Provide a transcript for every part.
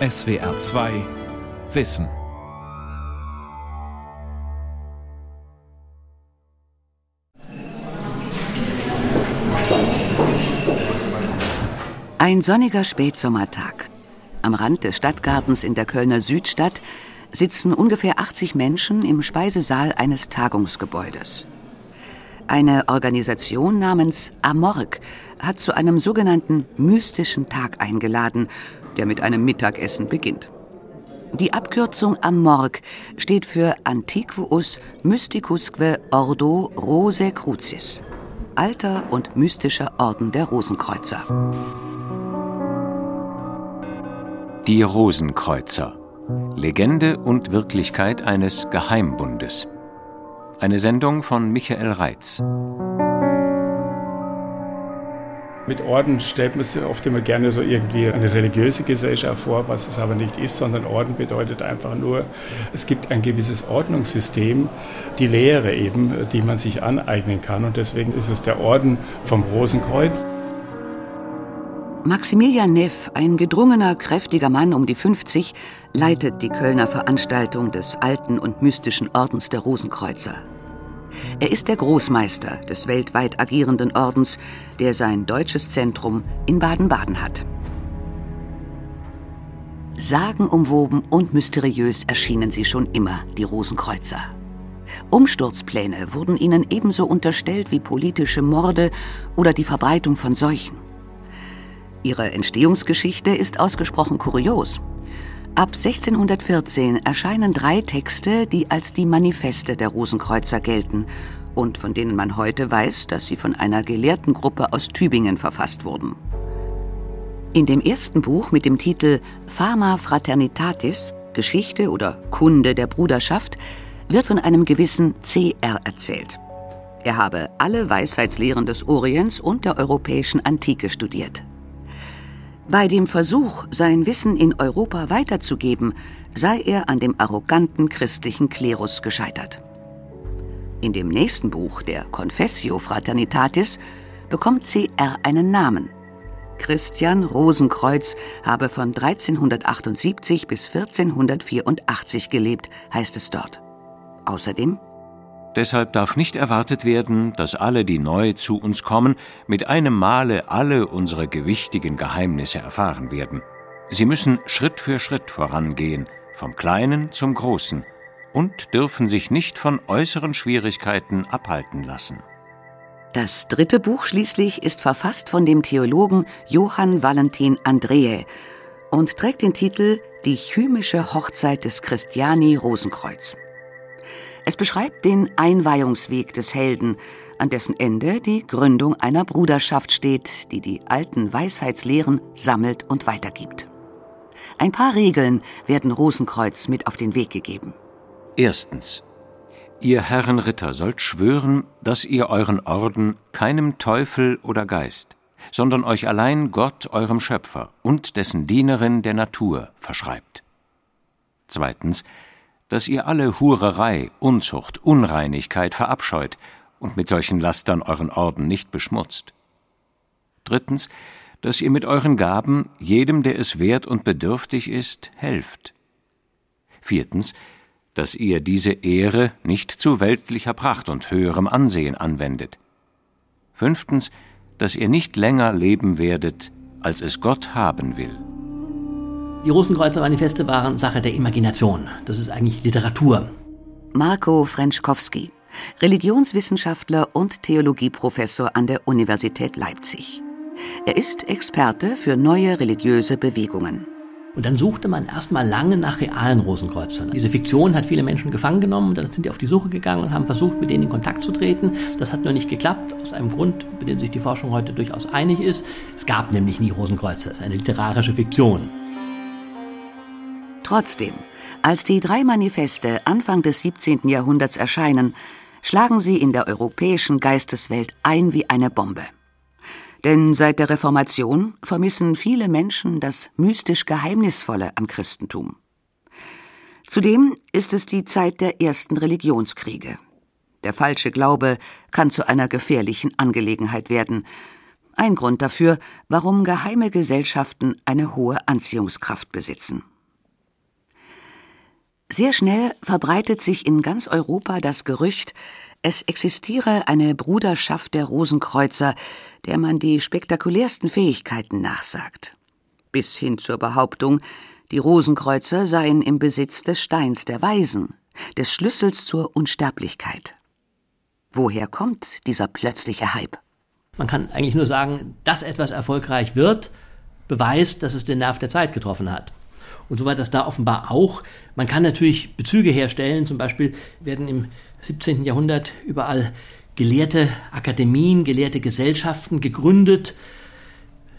SWR 2 Wissen. Ein sonniger Spätsommertag. Am Rand des Stadtgartens in der Kölner Südstadt sitzen ungefähr 80 Menschen im Speisesaal eines Tagungsgebäudes. Eine Organisation namens Amorg hat zu einem sogenannten mystischen Tag eingeladen, der mit einem Mittagessen beginnt. Die Abkürzung Amorg steht für Antiquus Mysticusque Ordo Rose Crucis, alter und mystischer Orden der Rosenkreuzer. Die Rosenkreuzer. Legende und Wirklichkeit eines Geheimbundes. Eine Sendung von Michael Reitz. Mit Orden stellt man sich oft immer gerne so irgendwie eine religiöse Gesellschaft vor, was es aber nicht ist, sondern Orden bedeutet einfach nur, es gibt ein gewisses Ordnungssystem, die Lehre eben, die man sich aneignen kann. Und deswegen ist es der Orden vom Rosenkreuz. Maximilian Neff, ein gedrungener, kräftiger Mann um die 50, leitet die Kölner Veranstaltung des alten und mystischen Ordens der Rosenkreuzer. Er ist der Großmeister des weltweit agierenden Ordens, der sein deutsches Zentrum in Baden-Baden hat. Sagenumwoben und mysteriös erschienen sie schon immer, die Rosenkreuzer. Umsturzpläne wurden ihnen ebenso unterstellt wie politische Morde oder die Verbreitung von Seuchen. Ihre Entstehungsgeschichte ist ausgesprochen kurios. Ab 1614 erscheinen drei Texte, die als die Manifeste der Rosenkreuzer gelten und von denen man heute weiß, dass sie von einer Gelehrtengruppe aus Tübingen verfasst wurden. In dem ersten Buch mit dem Titel Fama Fraternitatis, Geschichte oder Kunde der Bruderschaft, wird von einem gewissen CR erzählt. Er habe alle Weisheitslehren des Orients und der europäischen Antike studiert. Bei dem Versuch, sein Wissen in Europa weiterzugeben, sei er an dem arroganten christlichen Klerus gescheitert. In dem nächsten Buch, der Confessio Fraternitatis, bekommt CR einen Namen. Christian Rosenkreuz habe von 1378 bis 1484 gelebt, heißt es dort. Außerdem Deshalb darf nicht erwartet werden, dass alle, die neu zu uns kommen, mit einem Male alle unsere gewichtigen Geheimnisse erfahren werden. Sie müssen Schritt für Schritt vorangehen, vom Kleinen zum Großen, und dürfen sich nicht von äußeren Schwierigkeiten abhalten lassen. Das dritte Buch schließlich ist verfasst von dem Theologen Johann Valentin Andreae und trägt den Titel Die chymische Hochzeit des Christiani Rosenkreuz. Es beschreibt den Einweihungsweg des Helden, an dessen Ende die Gründung einer Bruderschaft steht, die die alten Weisheitslehren sammelt und weitergibt. Ein paar Regeln werden Rosenkreuz mit auf den Weg gegeben. Erstens. Ihr Herren Ritter sollt schwören, dass ihr euren Orden keinem Teufel oder Geist, sondern euch allein Gott, eurem Schöpfer und dessen Dienerin der Natur verschreibt. Zweitens dass ihr alle Hurerei, Unzucht, Unreinigkeit verabscheut und mit solchen Lastern euren Orden nicht beschmutzt. Drittens, dass ihr mit euren Gaben jedem, der es wert und bedürftig ist, helft. Viertens, dass ihr diese Ehre nicht zu weltlicher Pracht und höherem Ansehen anwendet. Fünftens, dass ihr nicht länger leben werdet, als es Gott haben will. Die Rosenkreuzer Manifeste waren Sache der Imagination. Das ist eigentlich Literatur. Marco Frenschkowski, Religionswissenschaftler und Theologieprofessor an der Universität Leipzig. Er ist Experte für neue religiöse Bewegungen. Und dann suchte man erstmal lange nach realen Rosenkreuzern. Diese Fiktion hat viele Menschen gefangen genommen, dann sind die auf die Suche gegangen und haben versucht, mit denen in Kontakt zu treten. Das hat nur nicht geklappt, aus einem Grund, mit dem sich die Forschung heute durchaus einig ist. Es gab nämlich nie Rosenkreuzer, es ist eine literarische Fiktion. Trotzdem, als die drei Manifeste Anfang des 17. Jahrhunderts erscheinen, schlagen sie in der europäischen Geisteswelt ein wie eine Bombe. Denn seit der Reformation vermissen viele Menschen das mystisch Geheimnisvolle am Christentum. Zudem ist es die Zeit der ersten Religionskriege. Der falsche Glaube kann zu einer gefährlichen Angelegenheit werden. Ein Grund dafür, warum geheime Gesellschaften eine hohe Anziehungskraft besitzen. Sehr schnell verbreitet sich in ganz Europa das Gerücht, es existiere eine Bruderschaft der Rosenkreuzer, der man die spektakulärsten Fähigkeiten nachsagt. Bis hin zur Behauptung, die Rosenkreuzer seien im Besitz des Steins der Weisen, des Schlüssels zur Unsterblichkeit. Woher kommt dieser plötzliche Hype? Man kann eigentlich nur sagen, dass etwas erfolgreich wird, beweist, dass es den Nerv der Zeit getroffen hat. Und so war das da offenbar auch. Man kann natürlich Bezüge herstellen. Zum Beispiel werden im 17. Jahrhundert überall gelehrte Akademien, gelehrte Gesellschaften gegründet.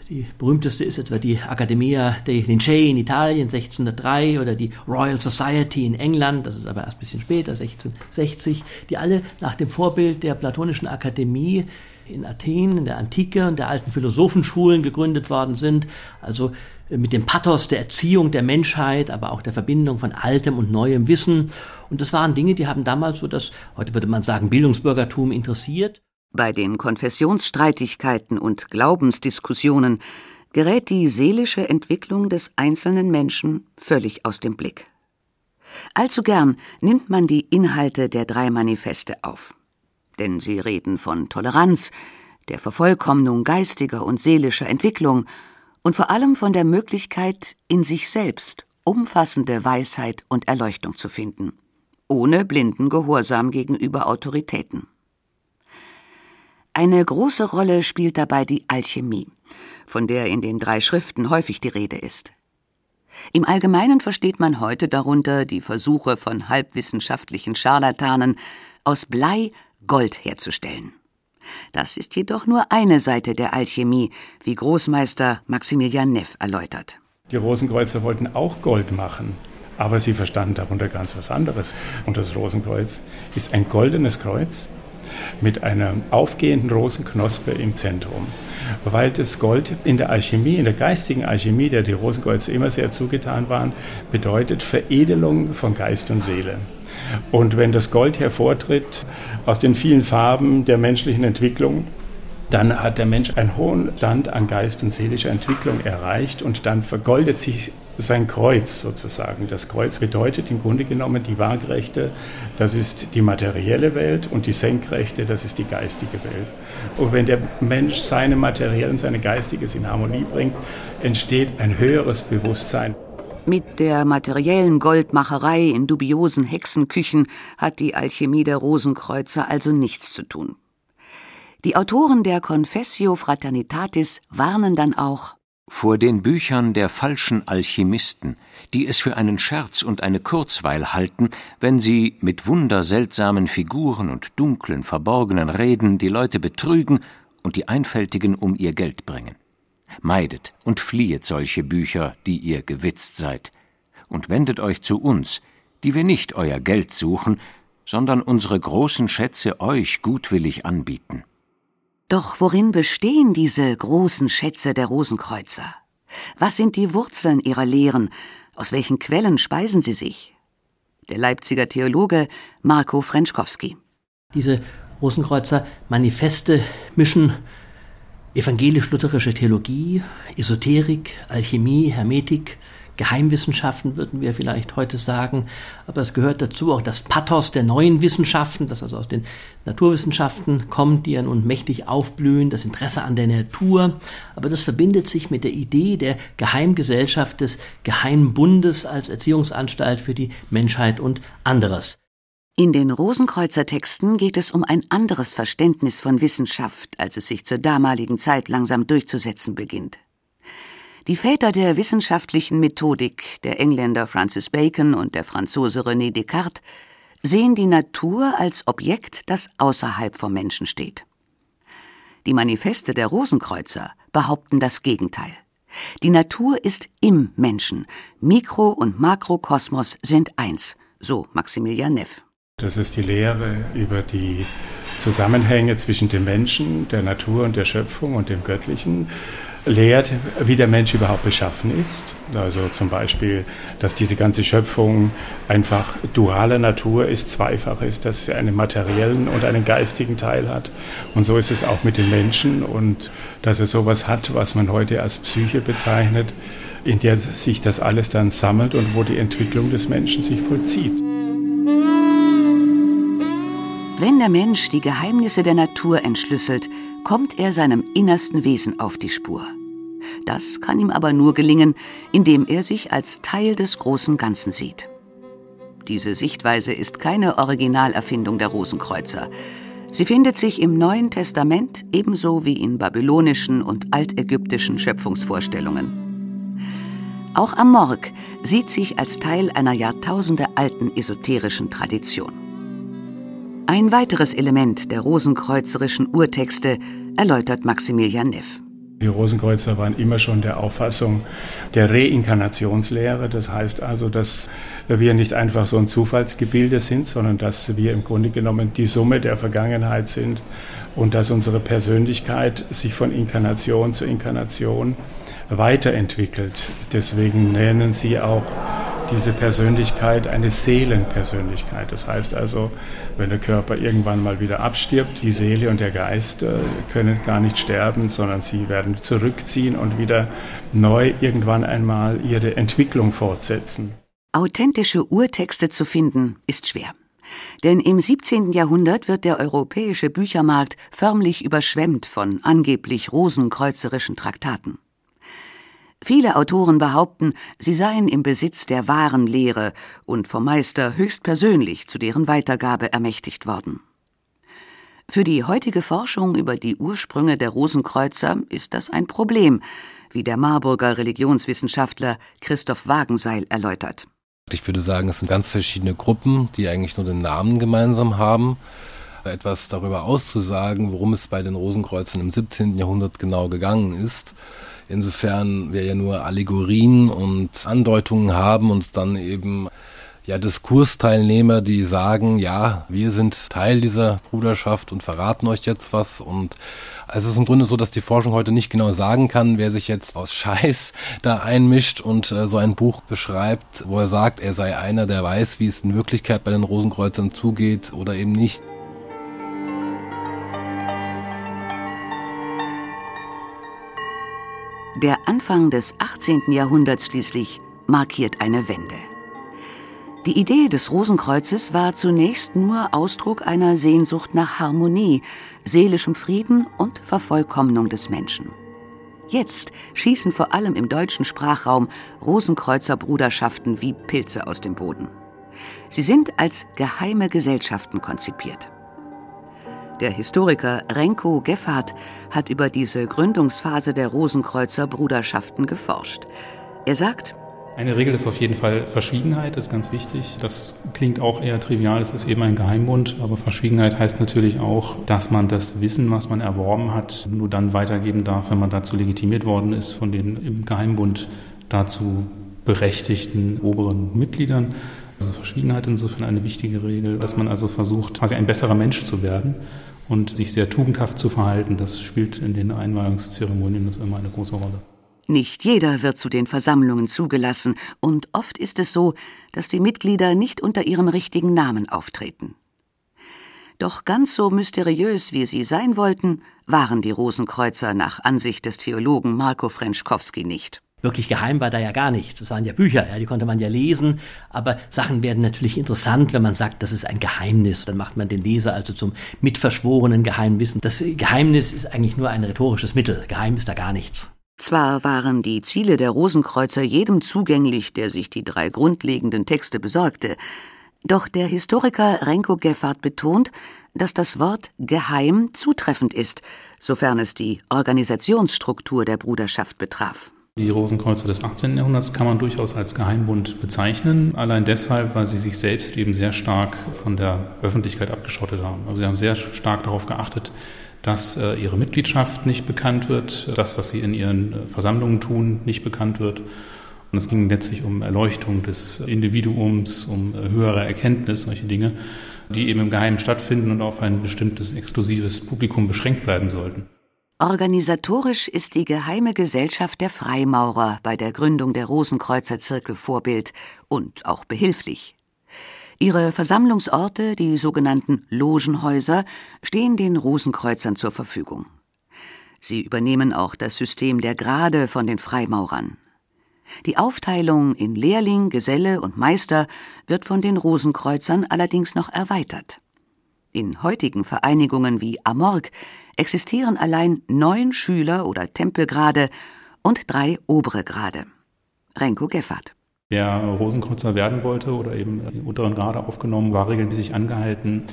Die berühmteste ist etwa die Accademia dei Lincei in Italien 1603 oder die Royal Society in England, das ist aber erst ein bisschen später, 1660, die alle nach dem Vorbild der Platonischen Akademie in Athen, in der Antike und der alten Philosophenschulen gegründet worden sind. Also mit dem Pathos der Erziehung der Menschheit, aber auch der Verbindung von altem und neuem Wissen. Und das waren Dinge, die haben damals so das, heute würde man sagen, Bildungsbürgertum interessiert. Bei den Konfessionsstreitigkeiten und Glaubensdiskussionen gerät die seelische Entwicklung des einzelnen Menschen völlig aus dem Blick. Allzu gern nimmt man die Inhalte der drei Manifeste auf denn sie reden von Toleranz, der Vervollkommnung geistiger und seelischer Entwicklung und vor allem von der Möglichkeit, in sich selbst umfassende Weisheit und Erleuchtung zu finden, ohne blinden Gehorsam gegenüber Autoritäten. Eine große Rolle spielt dabei die Alchemie, von der in den drei Schriften häufig die Rede ist. Im Allgemeinen versteht man heute darunter die Versuche von halbwissenschaftlichen Scharlatanen, aus Blei Gold herzustellen. Das ist jedoch nur eine Seite der Alchemie, wie Großmeister Maximilian Neff erläutert. Die Rosenkreuzer wollten auch Gold machen, aber sie verstanden darunter ganz was anderes. Und das Rosenkreuz ist ein goldenes Kreuz mit einer aufgehenden Rosenknospe im Zentrum. Weil das Gold in der Alchemie, in der geistigen Alchemie, der die Rosenkreuze immer sehr zugetan waren, bedeutet Veredelung von Geist und Seele. Und wenn das Gold hervortritt aus den vielen Farben der menschlichen Entwicklung, dann hat der Mensch einen hohen Stand an Geist und seelischer Entwicklung erreicht und dann vergoldet sich sein Kreuz sozusagen. Das Kreuz bedeutet im Grunde genommen die Waagrechte, das ist die materielle Welt und die Senkrechte, das ist die geistige Welt. Und wenn der Mensch seine materielle und seine geistiges in Harmonie bringt, entsteht ein höheres Bewusstsein. Mit der materiellen Goldmacherei in dubiosen Hexenküchen hat die Alchemie der Rosenkreuzer also nichts zu tun. Die Autoren der Confessio Fraternitatis warnen dann auch vor den Büchern der falschen Alchemisten, die es für einen Scherz und eine Kurzweil halten, wenn sie mit wunderseltsamen Figuren und dunklen, verborgenen Reden die Leute betrügen und die Einfältigen um ihr Geld bringen. Meidet und fliehet solche Bücher, die ihr gewitzt seid, und wendet euch zu uns, die wir nicht euer Geld suchen, sondern unsere großen Schätze euch gutwillig anbieten. Doch worin bestehen diese großen Schätze der Rosenkreuzer? Was sind die Wurzeln ihrer Lehren? Aus welchen Quellen speisen sie sich? Der Leipziger Theologe Marco Frenschkowski. Diese Rosenkreuzer Manifeste mischen evangelisch-lutherische Theologie, Esoterik, Alchemie, Hermetik, Geheimwissenschaften würden wir vielleicht heute sagen, aber es gehört dazu auch das Pathos der neuen Wissenschaften, das also aus den Naturwissenschaften kommt, die ja nun mächtig aufblühen, das Interesse an der Natur, aber das verbindet sich mit der Idee der Geheimgesellschaft des Geheimbundes als Erziehungsanstalt für die Menschheit und anderes. In den Rosenkreuzer Texten geht es um ein anderes Verständnis von Wissenschaft, als es sich zur damaligen Zeit langsam durchzusetzen beginnt. Die Väter der wissenschaftlichen Methodik, der Engländer Francis Bacon und der Franzose René Descartes, sehen die Natur als Objekt, das außerhalb vom Menschen steht. Die Manifeste der Rosenkreuzer behaupten das Gegenteil. Die Natur ist im Menschen. Mikro- und Makrokosmos sind eins, so Maximilian Neff. Das ist die Lehre über die Zusammenhänge zwischen dem Menschen, der Natur und der Schöpfung und dem Göttlichen. lehrt, wie der Mensch überhaupt beschaffen ist. Also zum Beispiel, dass diese ganze Schöpfung einfach dualer Natur ist, zweifach ist, dass sie einen materiellen und einen geistigen Teil hat. Und so ist es auch mit den Menschen und dass er sowas hat, was man heute als Psyche bezeichnet, in der sich das alles dann sammelt und wo die Entwicklung des Menschen sich vollzieht. Wenn der Mensch die Geheimnisse der Natur entschlüsselt, kommt er seinem innersten Wesen auf die Spur. Das kann ihm aber nur gelingen, indem er sich als Teil des großen Ganzen sieht. Diese Sichtweise ist keine Originalerfindung der Rosenkreuzer. Sie findet sich im Neuen Testament ebenso wie in babylonischen und altägyptischen Schöpfungsvorstellungen. Auch Amorg sieht sich als Teil einer jahrtausendealten esoterischen Tradition. Ein weiteres Element der rosenkreuzerischen Urtexte erläutert Maximilian Neff. Die Rosenkreuzer waren immer schon der Auffassung der Reinkarnationslehre. Das heißt also, dass wir nicht einfach so ein Zufallsgebilde sind, sondern dass wir im Grunde genommen die Summe der Vergangenheit sind und dass unsere Persönlichkeit sich von Inkarnation zu Inkarnation weiterentwickelt. Deswegen nennen sie auch diese Persönlichkeit eine Seelenpersönlichkeit. Das heißt also, wenn der Körper irgendwann mal wieder abstirbt, die Seele und der Geist äh, können gar nicht sterben, sondern sie werden zurückziehen und wieder neu irgendwann einmal ihre Entwicklung fortsetzen. Authentische Urtexte zu finden ist schwer. Denn im 17. Jahrhundert wird der europäische Büchermarkt förmlich überschwemmt von angeblich rosenkreuzerischen Traktaten. Viele Autoren behaupten, sie seien im Besitz der wahren Lehre und vom Meister höchstpersönlich zu deren Weitergabe ermächtigt worden. Für die heutige Forschung über die Ursprünge der Rosenkreuzer ist das ein Problem, wie der Marburger Religionswissenschaftler Christoph Wagenseil erläutert. Ich würde sagen, es sind ganz verschiedene Gruppen, die eigentlich nur den Namen gemeinsam haben. Etwas darüber auszusagen, worum es bei den Rosenkreuzern im 17. Jahrhundert genau gegangen ist, Insofern wir ja nur Allegorien und Andeutungen haben und dann eben ja Diskursteilnehmer, die sagen, ja, wir sind Teil dieser Bruderschaft und verraten euch jetzt was und es ist im Grunde so, dass die Forschung heute nicht genau sagen kann, wer sich jetzt aus Scheiß da einmischt und äh, so ein Buch beschreibt, wo er sagt, er sei einer, der weiß, wie es in Wirklichkeit bei den Rosenkreuzern zugeht oder eben nicht. Der Anfang des 18. Jahrhunderts schließlich markiert eine Wende. Die Idee des Rosenkreuzes war zunächst nur Ausdruck einer Sehnsucht nach Harmonie, seelischem Frieden und Vervollkommnung des Menschen. Jetzt schießen vor allem im deutschen Sprachraum Rosenkreuzerbruderschaften wie Pilze aus dem Boden. Sie sind als geheime Gesellschaften konzipiert. Der Historiker Renko Geffert hat über diese Gründungsphase der Rosenkreuzer Bruderschaften geforscht. Er sagt, eine Regel ist auf jeden Fall Verschwiegenheit, ist ganz wichtig. Das klingt auch eher trivial, es ist eben ein Geheimbund, aber Verschwiegenheit heißt natürlich auch, dass man das Wissen, was man erworben hat, nur dann weitergeben darf, wenn man dazu legitimiert worden ist von den im Geheimbund dazu berechtigten oberen Mitgliedern. Also Verschwiegenheit insofern eine wichtige Regel, dass man also versucht, quasi ein besserer Mensch zu werden und sich sehr tugendhaft zu verhalten, das spielt in den Einweihungszeremonien immer eine große Rolle. Nicht jeder wird zu den Versammlungen zugelassen, und oft ist es so, dass die Mitglieder nicht unter ihrem richtigen Namen auftreten. Doch ganz so mysteriös, wie sie sein wollten, waren die Rosenkreuzer nach Ansicht des Theologen Marco Frenschkowski nicht. Wirklich geheim war da ja gar nichts. Das waren ja Bücher, ja, die konnte man ja lesen. Aber Sachen werden natürlich interessant, wenn man sagt, das ist ein Geheimnis. Dann macht man den Leser also zum mitverschworenen Geheimwissen. Das Geheimnis ist eigentlich nur ein rhetorisches Mittel. Geheim ist da gar nichts. Zwar waren die Ziele der Rosenkreuzer jedem zugänglich, der sich die drei grundlegenden Texte besorgte, doch der Historiker Renko Geffard betont, dass das Wort geheim zutreffend ist, sofern es die Organisationsstruktur der Bruderschaft betraf. Die Rosenkreuzer des 18. Jahrhunderts kann man durchaus als Geheimbund bezeichnen, allein deshalb, weil sie sich selbst eben sehr stark von der Öffentlichkeit abgeschottet haben. Also sie haben sehr stark darauf geachtet, dass äh, ihre Mitgliedschaft nicht bekannt wird, das, was sie in ihren äh, Versammlungen tun, nicht bekannt wird. Und es ging letztlich um Erleuchtung des Individuums, um äh, höhere Erkenntnis, solche Dinge, die eben im Geheimen stattfinden und auf ein bestimmtes exklusives Publikum beschränkt bleiben sollten. Organisatorisch ist die Geheime Gesellschaft der Freimaurer bei der Gründung der Rosenkreuzerzirkel Vorbild und auch behilflich. Ihre Versammlungsorte, die sogenannten Logenhäuser, stehen den Rosenkreuzern zur Verfügung. Sie übernehmen auch das System der Grade von den Freimaurern. Die Aufteilung in Lehrling, Geselle und Meister wird von den Rosenkreuzern allerdings noch erweitert. In heutigen Vereinigungen wie Amorg existieren allein neun Schüler- oder Tempelgrade und drei obere Grade. Renko Geffert. Wer Rosenkreuzer werden wollte oder eben die unteren Grade aufgenommen, war regelmäßig angehalten,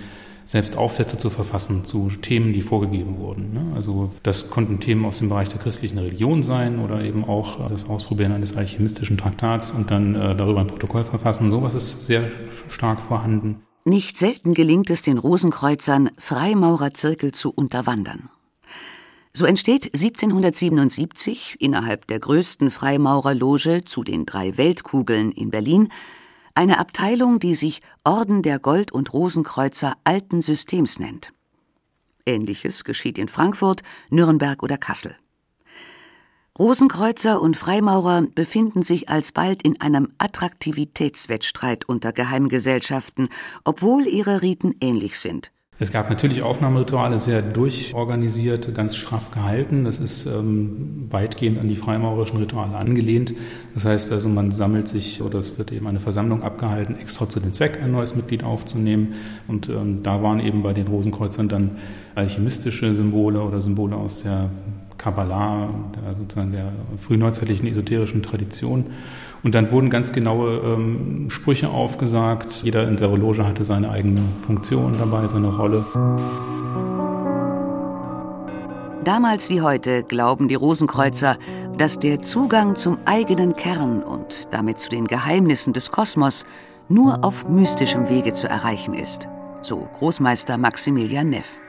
selbst Aufsätze zu verfassen zu Themen, die vorgegeben wurden. Ne? Also das konnten Themen aus dem Bereich der christlichen Religion sein oder eben auch das Ausprobieren eines alchemistischen Traktats und dann äh, darüber ein Protokoll verfassen. Sowas ist sehr stark vorhanden. Nicht selten gelingt es den Rosenkreuzern, Freimaurerzirkel zu unterwandern. So entsteht 1777 innerhalb der größten Freimaurerloge zu den drei Weltkugeln in Berlin eine Abteilung, die sich Orden der Gold- und Rosenkreuzer alten Systems nennt. Ähnliches geschieht in Frankfurt, Nürnberg oder Kassel. Rosenkreuzer und Freimaurer befinden sich alsbald in einem Attraktivitätswettstreit unter Geheimgesellschaften, obwohl ihre Riten ähnlich sind. Es gab natürlich Aufnahmerituale, sehr durchorganisiert, ganz straff gehalten. Das ist ähm, weitgehend an die freimaurerischen Rituale angelehnt. Das heißt also, man sammelt sich oder es wird eben eine Versammlung abgehalten, extra zu dem Zweck ein neues Mitglied aufzunehmen. Und ähm, da waren eben bei den Rosenkreuzern dann alchemistische Symbole oder Symbole aus der Kabbalah, der, sozusagen der frühneuzeitlichen esoterischen Tradition. Und dann wurden ganz genaue ähm, Sprüche aufgesagt. Jeder in der Loge hatte seine eigene Funktion dabei, seine Rolle. Damals wie heute glauben die Rosenkreuzer, dass der Zugang zum eigenen Kern und damit zu den Geheimnissen des Kosmos nur auf mystischem Wege zu erreichen ist. So Großmeister Maximilian Neff.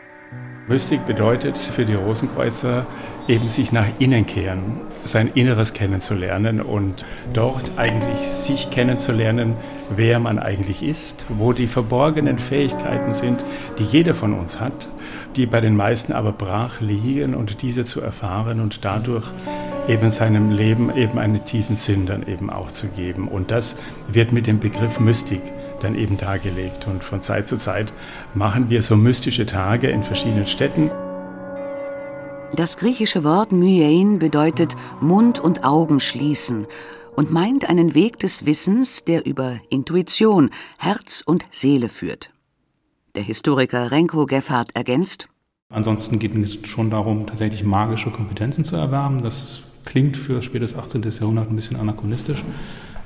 Mystik bedeutet für die Rosenkreuzer eben sich nach innen kehren, sein Inneres kennenzulernen und dort eigentlich sich kennenzulernen, wer man eigentlich ist, wo die verborgenen Fähigkeiten sind, die jeder von uns hat, die bei den meisten aber brach liegen und diese zu erfahren und dadurch eben seinem Leben eben einen tiefen Sinn dann eben auch zu geben. Und das wird mit dem Begriff Mystik dann eben dargelegt. Und von Zeit zu Zeit machen wir so mystische Tage in verschiedenen Städten. Das griechische Wort myein bedeutet Mund und Augen schließen und meint einen Weg des Wissens, der über Intuition, Herz und Seele führt. Der Historiker Renko Geffard ergänzt, Ansonsten geht es schon darum, tatsächlich magische Kompetenzen zu erwerben. Das klingt für spätes 18. Jahrhundert ein bisschen anachronistisch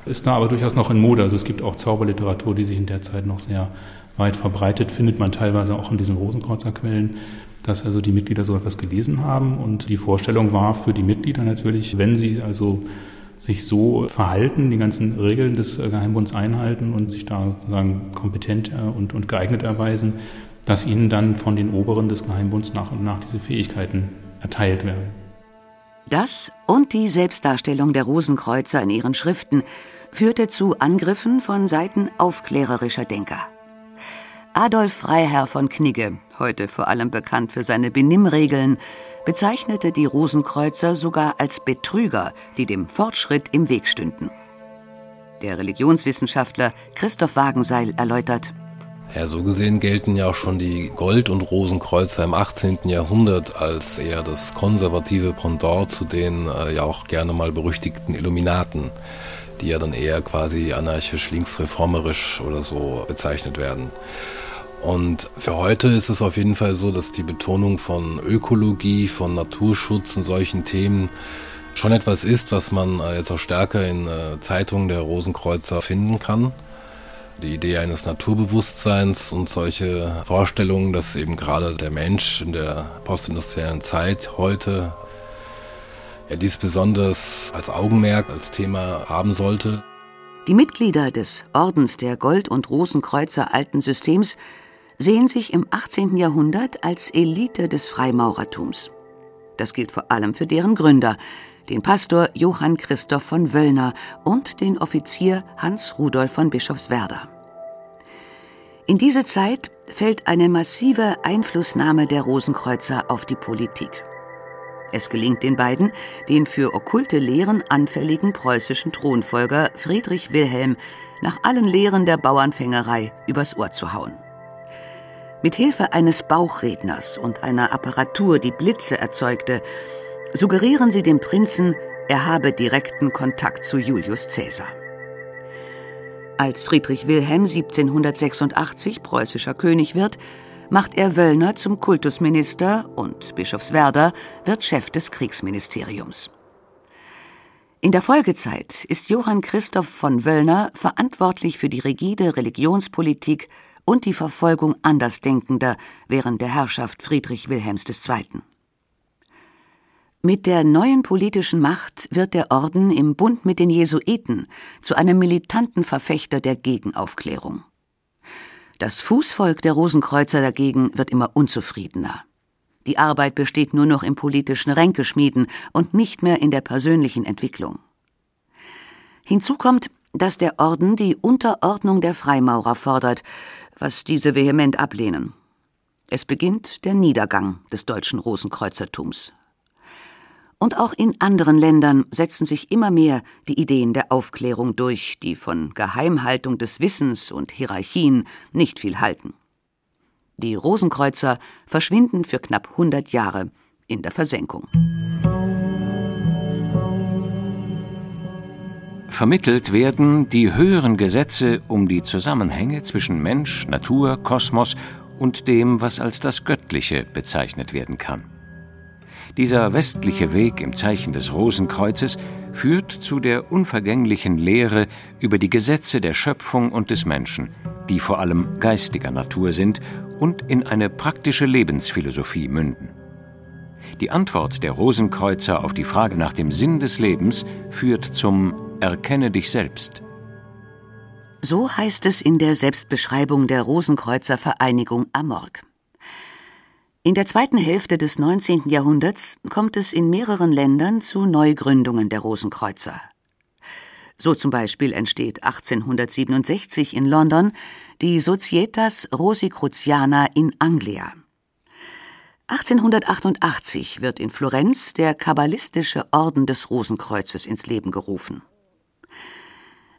ist da aber durchaus noch in Mode. Also es gibt auch Zauberliteratur, die sich in der Zeit noch sehr weit verbreitet, findet man teilweise auch in diesen Rosenkreuzerquellen, dass also die Mitglieder so etwas gelesen haben. Und die Vorstellung war für die Mitglieder natürlich, wenn sie also sich so verhalten, die ganzen Regeln des Geheimbunds einhalten und sich da sozusagen kompetent äh, und, und geeignet erweisen, dass ihnen dann von den Oberen des Geheimbunds nach und nach diese Fähigkeiten erteilt werden. Das und die Selbstdarstellung der Rosenkreuzer in ihren Schriften führte zu Angriffen von Seiten aufklärerischer Denker. Adolf Freiherr von Knigge, heute vor allem bekannt für seine Benimmregeln, bezeichnete die Rosenkreuzer sogar als Betrüger, die dem Fortschritt im Weg stünden. Der Religionswissenschaftler Christoph Wagenseil erläutert, ja, so gesehen gelten ja auch schon die Gold- und Rosenkreuzer im 18. Jahrhundert als eher das konservative Pendant zu den äh, ja auch gerne mal berüchtigten Illuminaten, die ja dann eher quasi anarchisch, linksreformerisch oder so bezeichnet werden. Und für heute ist es auf jeden Fall so, dass die Betonung von Ökologie, von Naturschutz und solchen Themen schon etwas ist, was man äh, jetzt auch stärker in äh, Zeitungen der Rosenkreuzer finden kann die Idee eines Naturbewusstseins und solche Vorstellungen, dass eben gerade der Mensch in der postindustriellen Zeit heute ja dies besonders als Augenmerk, als Thema haben sollte. Die Mitglieder des Ordens der Gold- und Rosenkreuzer alten Systems sehen sich im 18. Jahrhundert als Elite des Freimaurertums. Das gilt vor allem für deren Gründer, den Pastor Johann Christoph von Wöllner und den Offizier Hans Rudolf von Bischofswerda. In diese Zeit fällt eine massive Einflussnahme der Rosenkreuzer auf die Politik. Es gelingt den beiden, den für okkulte Lehren anfälligen preußischen Thronfolger Friedrich Wilhelm nach allen Lehren der Bauernfängerei übers Ohr zu hauen. Mit Hilfe eines Bauchredners und einer Apparatur, die Blitze erzeugte, suggerieren sie dem Prinzen, er habe direkten Kontakt zu Julius Caesar. Als Friedrich Wilhelm 1786 preußischer König wird, macht er Wöllner zum Kultusminister und Bischofswerder wird Chef des Kriegsministeriums. In der Folgezeit ist Johann Christoph von Wöllner verantwortlich für die rigide Religionspolitik und die Verfolgung Andersdenkender während der Herrschaft Friedrich Wilhelms II. Mit der neuen politischen Macht wird der Orden im Bund mit den Jesuiten zu einem militanten Verfechter der Gegenaufklärung. Das Fußvolk der Rosenkreuzer dagegen wird immer unzufriedener. Die Arbeit besteht nur noch im politischen Ränkeschmieden und nicht mehr in der persönlichen Entwicklung. Hinzu kommt, dass der Orden die Unterordnung der Freimaurer fordert, was diese vehement ablehnen. Es beginnt der Niedergang des deutschen Rosenkreuzertums. Und auch in anderen Ländern setzen sich immer mehr die Ideen der Aufklärung durch, die von Geheimhaltung des Wissens und Hierarchien nicht viel halten. Die Rosenkreuzer verschwinden für knapp 100 Jahre in der Versenkung. Vermittelt werden die höheren Gesetze um die Zusammenhänge zwischen Mensch, Natur, Kosmos und dem, was als das Göttliche bezeichnet werden kann. Dieser westliche Weg im Zeichen des Rosenkreuzes führt zu der unvergänglichen Lehre über die Gesetze der Schöpfung und des Menschen, die vor allem geistiger Natur sind und in eine praktische Lebensphilosophie münden. Die Antwort der Rosenkreuzer auf die Frage nach dem Sinn des Lebens führt zum Erkenne dich selbst. So heißt es in der Selbstbeschreibung der Rosenkreuzer Vereinigung Amorg. In der zweiten Hälfte des 19. Jahrhunderts kommt es in mehreren Ländern zu Neugründungen der Rosenkreuzer. So zum Beispiel entsteht 1867 in London die Societas Rosicruciana in Anglia. 1888 wird in Florenz der Kabbalistische Orden des Rosenkreuzes ins Leben gerufen.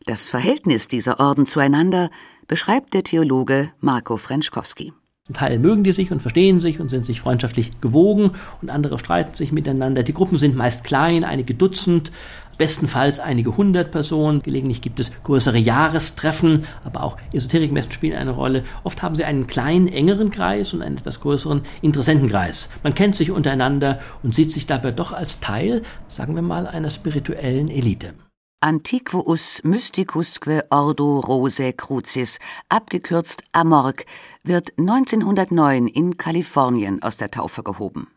Das Verhältnis dieser Orden zueinander beschreibt der Theologe Marco Frenschkowski. Zum Teil mögen die sich und verstehen sich und sind sich freundschaftlich gewogen und andere streiten sich miteinander. Die Gruppen sind meist klein, einige Dutzend, bestenfalls einige hundert Personen. Gelegentlich gibt es größere Jahrestreffen, aber auch Esoterikmessen spielen eine Rolle. Oft haben sie einen kleinen, engeren Kreis und einen etwas größeren Interessentenkreis. Man kennt sich untereinander und sieht sich dabei doch als Teil, sagen wir mal, einer spirituellen Elite. Antiquus Mysticusque Ordo Rose Crucis, abgekürzt Amorg, wird 1909 in Kalifornien aus der Taufe gehoben.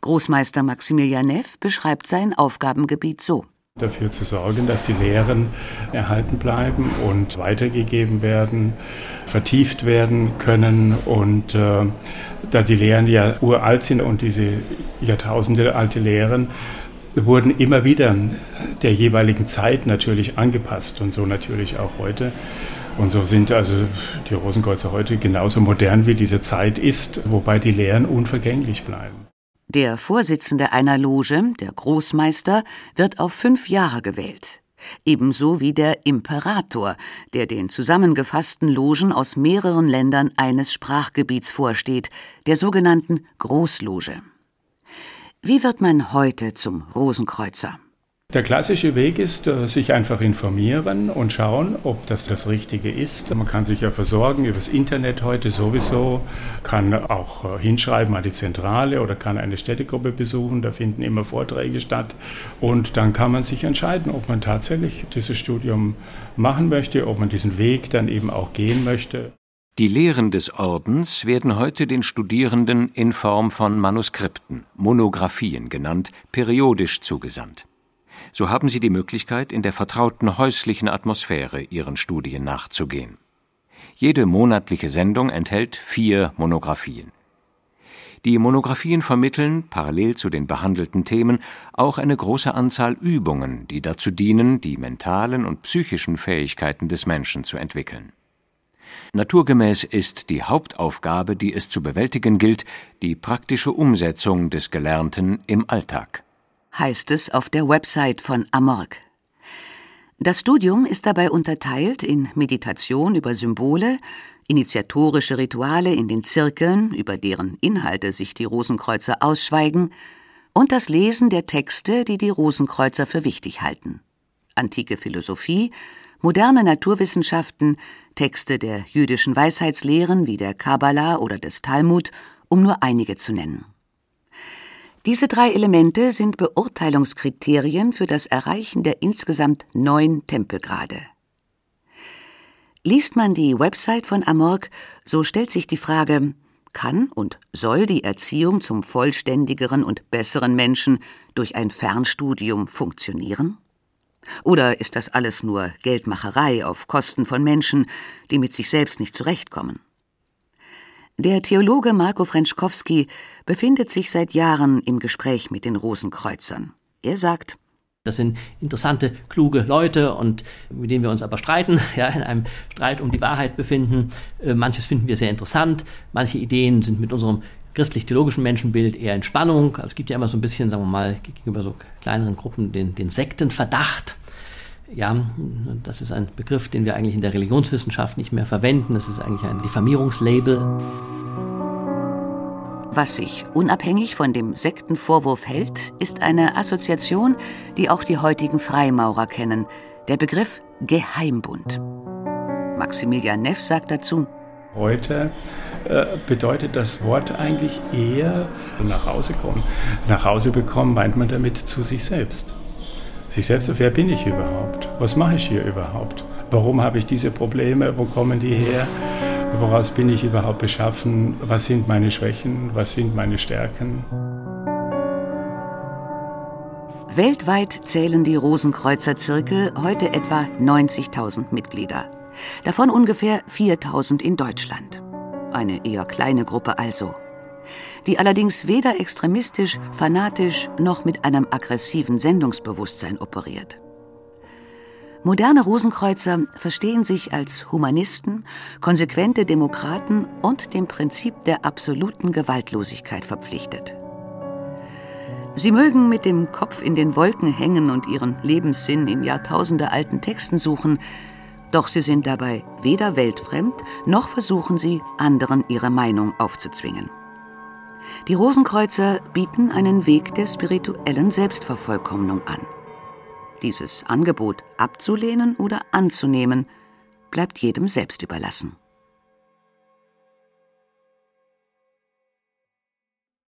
Großmeister Maximilian Neff beschreibt sein Aufgabengebiet so dafür zu sorgen, dass die Lehren erhalten bleiben und weitergegeben werden, vertieft werden können. Und äh, da die Lehren ja uralt sind und diese Jahrtausende alte Lehren wurden immer wieder der jeweiligen Zeit natürlich angepasst und so natürlich auch heute. Und so sind also die Rosenkreuzer heute genauso modern wie diese Zeit ist, wobei die Lehren unvergänglich bleiben. Der Vorsitzende einer Loge, der Großmeister, wird auf fünf Jahre gewählt. Ebenso wie der Imperator, der den zusammengefassten Logen aus mehreren Ländern eines Sprachgebiets vorsteht, der sogenannten Großloge. Wie wird man heute zum Rosenkreuzer? Der klassische Weg ist, äh, sich einfach informieren und schauen, ob das das Richtige ist. Man kann sich ja versorgen über das Internet heute sowieso, kann auch äh, hinschreiben an die Zentrale oder kann eine Städtegruppe besuchen, da finden immer Vorträge statt. Und dann kann man sich entscheiden, ob man tatsächlich dieses Studium machen möchte, ob man diesen Weg dann eben auch gehen möchte. Die Lehren des Ordens werden heute den Studierenden in Form von Manuskripten, Monographien genannt, periodisch zugesandt. So haben sie die Möglichkeit, in der vertrauten häuslichen Atmosphäre ihren Studien nachzugehen. Jede monatliche Sendung enthält vier Monographien. Die Monographien vermitteln, parallel zu den behandelten Themen, auch eine große Anzahl Übungen, die dazu dienen, die mentalen und psychischen Fähigkeiten des Menschen zu entwickeln. Naturgemäß ist die Hauptaufgabe, die es zu bewältigen gilt, die praktische Umsetzung des Gelernten im Alltag. Heißt es auf der Website von Amorg. Das Studium ist dabei unterteilt in Meditation über Symbole, initiatorische Rituale in den Zirkeln, über deren Inhalte sich die Rosenkreuzer ausschweigen, und das Lesen der Texte, die die Rosenkreuzer für wichtig halten. Antike Philosophie, moderne Naturwissenschaften, Texte der jüdischen Weisheitslehren wie der Kabbala oder des Talmud, um nur einige zu nennen. Diese drei Elemente sind Beurteilungskriterien für das Erreichen der insgesamt neun Tempelgrade. Liest man die Website von Amorg, so stellt sich die Frage, kann und soll die Erziehung zum vollständigeren und besseren Menschen durch ein Fernstudium funktionieren? Oder ist das alles nur Geldmacherei auf Kosten von Menschen, die mit sich selbst nicht zurechtkommen? Der Theologe Marco Frenschkowski befindet sich seit Jahren im Gespräch mit den Rosenkreuzern. Er sagt, das sind interessante, kluge Leute und mit denen wir uns aber streiten, ja, in einem Streit um die Wahrheit befinden. Äh, manches finden wir sehr interessant, manche Ideen sind mit unserem christlich-theologischen Menschenbild eher in Spannung. Also es gibt ja immer so ein bisschen, sagen wir mal, gegenüber so kleineren Gruppen den, den Sektenverdacht. Ja, das ist ein Begriff, den wir eigentlich in der Religionswissenschaft nicht mehr verwenden. Das ist eigentlich ein Diffamierungslabel. Was sich unabhängig von dem Sektenvorwurf hält, ist eine Assoziation, die auch die heutigen Freimaurer kennen, der Begriff Geheimbund. Maximilian Neff sagt dazu, Heute bedeutet das Wort eigentlich eher nach Hause kommen. Nach Hause bekommen meint man damit zu sich selbst. Sich selbst, wer bin ich überhaupt? Was mache ich hier überhaupt? Warum habe ich diese Probleme? Wo kommen die her? Woraus bin ich überhaupt beschaffen? Was sind meine Schwächen? Was sind meine Stärken? Weltweit zählen die Rosenkreuzer Zirkel heute etwa 90.000 Mitglieder. Davon ungefähr 4.000 in Deutschland. Eine eher kleine Gruppe also. Die allerdings weder extremistisch, fanatisch noch mit einem aggressiven Sendungsbewusstsein operiert. Moderne Rosenkreuzer verstehen sich als Humanisten, konsequente Demokraten und dem Prinzip der absoluten Gewaltlosigkeit verpflichtet. Sie mögen mit dem Kopf in den Wolken hängen und ihren Lebenssinn in jahrtausendealten Texten suchen, doch sie sind dabei weder weltfremd, noch versuchen sie, anderen ihre Meinung aufzuzwingen. Die Rosenkreuzer bieten einen Weg der spirituellen Selbstvervollkommnung an. Dieses Angebot abzulehnen oder anzunehmen, bleibt jedem selbst überlassen.